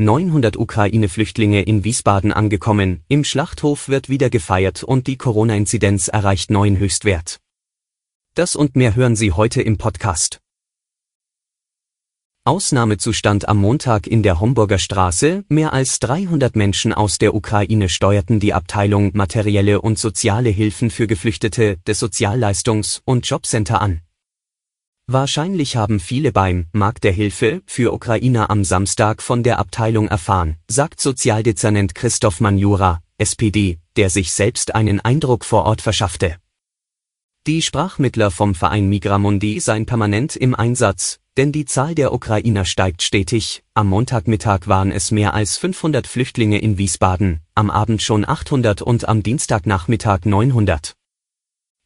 900 Ukraine-Flüchtlinge in Wiesbaden angekommen, im Schlachthof wird wieder gefeiert und die Corona-Inzidenz erreicht neuen Höchstwert. Das und mehr hören Sie heute im Podcast. Ausnahmezustand am Montag in der Homburger Straße, mehr als 300 Menschen aus der Ukraine steuerten die Abteilung Materielle und soziale Hilfen für Geflüchtete des Sozialleistungs- und Jobcenter an. Wahrscheinlich haben viele beim Markt der Hilfe für Ukrainer am Samstag von der Abteilung erfahren, sagt Sozialdezernent Christoph Manjura, SPD, der sich selbst einen Eindruck vor Ort verschaffte. Die Sprachmittler vom Verein Migramundi seien permanent im Einsatz, denn die Zahl der Ukrainer steigt stetig. Am Montagmittag waren es mehr als 500 Flüchtlinge in Wiesbaden, am Abend schon 800 und am Dienstagnachmittag 900.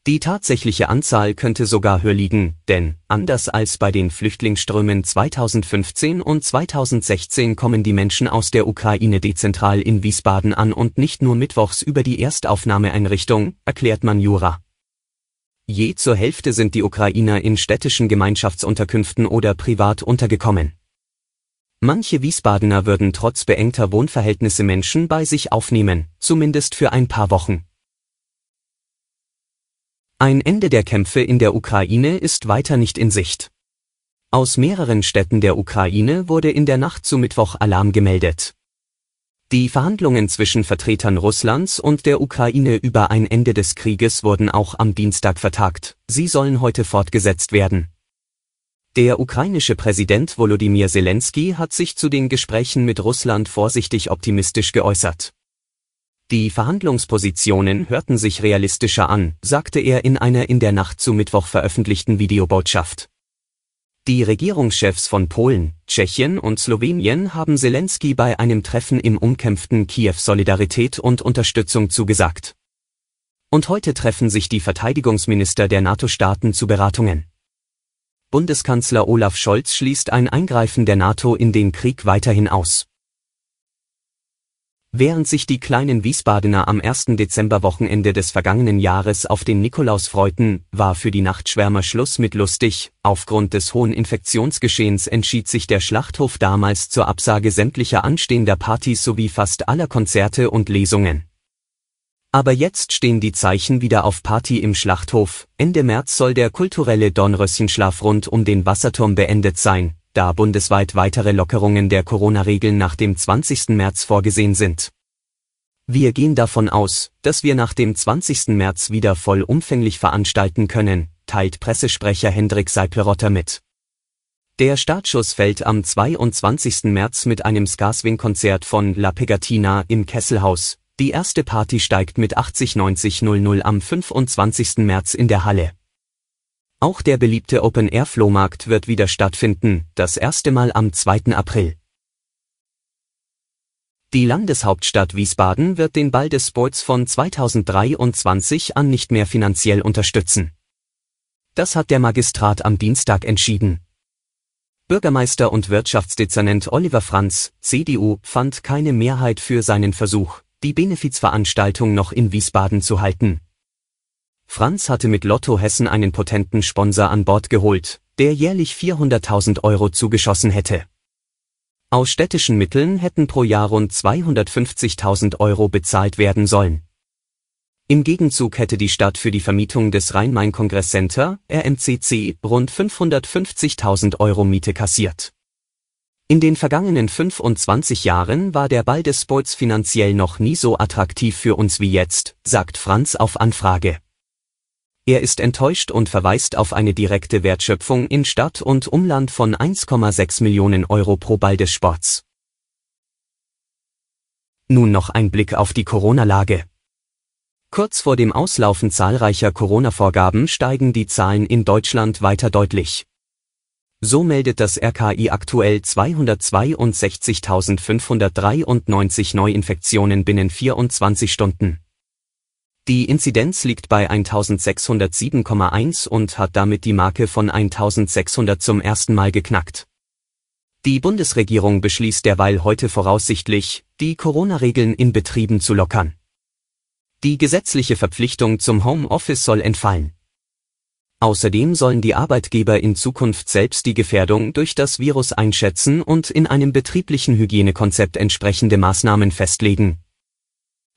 Die tatsächliche Anzahl könnte sogar höher liegen, denn, anders als bei den Flüchtlingsströmen 2015 und 2016 kommen die Menschen aus der Ukraine dezentral in Wiesbaden an und nicht nur mittwochs über die Erstaufnahmeeinrichtung, erklärt man Jura. Je zur Hälfte sind die Ukrainer in städtischen Gemeinschaftsunterkünften oder privat untergekommen. Manche Wiesbadener würden trotz beengter Wohnverhältnisse Menschen bei sich aufnehmen, zumindest für ein paar Wochen. Ein Ende der Kämpfe in der Ukraine ist weiter nicht in Sicht. Aus mehreren Städten der Ukraine wurde in der Nacht zu Mittwoch Alarm gemeldet. Die Verhandlungen zwischen Vertretern Russlands und der Ukraine über ein Ende des Krieges wurden auch am Dienstag vertagt, sie sollen heute fortgesetzt werden. Der ukrainische Präsident Volodymyr Zelensky hat sich zu den Gesprächen mit Russland vorsichtig optimistisch geäußert. Die Verhandlungspositionen hörten sich realistischer an, sagte er in einer in der Nacht zu Mittwoch veröffentlichten Videobotschaft. Die Regierungschefs von Polen, Tschechien und Slowenien haben Zelensky bei einem Treffen im umkämpften Kiew Solidarität und Unterstützung zugesagt. Und heute treffen sich die Verteidigungsminister der NATO-Staaten zu Beratungen. Bundeskanzler Olaf Scholz schließt ein Eingreifen der NATO in den Krieg weiterhin aus. Während sich die kleinen Wiesbadener am 1. Dezemberwochenende des vergangenen Jahres auf den Nikolaus freuten, war für die Nachtschwärmer Schluss mit lustig. Aufgrund des hohen Infektionsgeschehens entschied sich der Schlachthof damals zur Absage sämtlicher anstehender Partys sowie fast aller Konzerte und Lesungen. Aber jetzt stehen die Zeichen wieder auf Party im Schlachthof. Ende März soll der kulturelle Dornröschenschlaf rund um den Wasserturm beendet sein da bundesweit weitere Lockerungen der Corona-Regeln nach dem 20. März vorgesehen sind. Wir gehen davon aus, dass wir nach dem 20. März wieder vollumfänglich veranstalten können, teilt Pressesprecher Hendrik Seiplerotter mit. Der Startschuss fällt am 22. März mit einem Skarswing-Konzert von La Pegatina im Kesselhaus. Die erste Party steigt mit 80-90-00 am 25. März in der Halle. Auch der beliebte Open-Air-Flohmarkt wird wieder stattfinden, das erste Mal am 2. April. Die Landeshauptstadt Wiesbaden wird den Ball des Sports von 2023 an nicht mehr finanziell unterstützen. Das hat der Magistrat am Dienstag entschieden. Bürgermeister und Wirtschaftsdezernent Oliver Franz, CDU, fand keine Mehrheit für seinen Versuch, die Benefizveranstaltung noch in Wiesbaden zu halten, Franz hatte mit Lotto Hessen einen potenten Sponsor an Bord geholt, der jährlich 400.000 Euro zugeschossen hätte. Aus städtischen Mitteln hätten pro Jahr rund 250.000 Euro bezahlt werden sollen. Im Gegenzug hätte die Stadt für die Vermietung des Rhein-Main-Kongress Center, RMCC, rund 550.000 Euro Miete kassiert. In den vergangenen 25 Jahren war der Ball des Sports finanziell noch nie so attraktiv für uns wie jetzt, sagt Franz auf Anfrage. Er ist enttäuscht und verweist auf eine direkte Wertschöpfung in Stadt und Umland von 1,6 Millionen Euro pro Ball des Sports. Nun noch ein Blick auf die Corona-Lage. Kurz vor dem Auslaufen zahlreicher Corona-Vorgaben steigen die Zahlen in Deutschland weiter deutlich. So meldet das RKI aktuell 262.593 Neuinfektionen binnen 24 Stunden. Die Inzidenz liegt bei 1607,1 und hat damit die Marke von 1600 zum ersten Mal geknackt. Die Bundesregierung beschließt derweil heute voraussichtlich, die Corona-Regeln in Betrieben zu lockern. Die gesetzliche Verpflichtung zum Homeoffice soll entfallen. Außerdem sollen die Arbeitgeber in Zukunft selbst die Gefährdung durch das Virus einschätzen und in einem betrieblichen Hygienekonzept entsprechende Maßnahmen festlegen.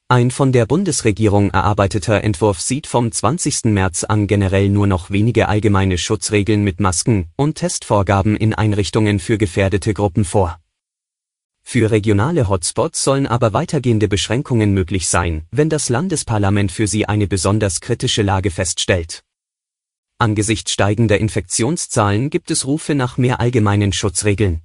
Ein von der Bundesregierung erarbeiteter Entwurf sieht vom 20. März an generell nur noch wenige allgemeine Schutzregeln mit Masken und Testvorgaben in Einrichtungen für gefährdete Gruppen vor. Für regionale Hotspots sollen aber weitergehende Beschränkungen möglich sein, wenn das Landesparlament für sie eine besonders kritische Lage feststellt. Angesichts steigender Infektionszahlen gibt es Rufe nach mehr allgemeinen Schutzregeln.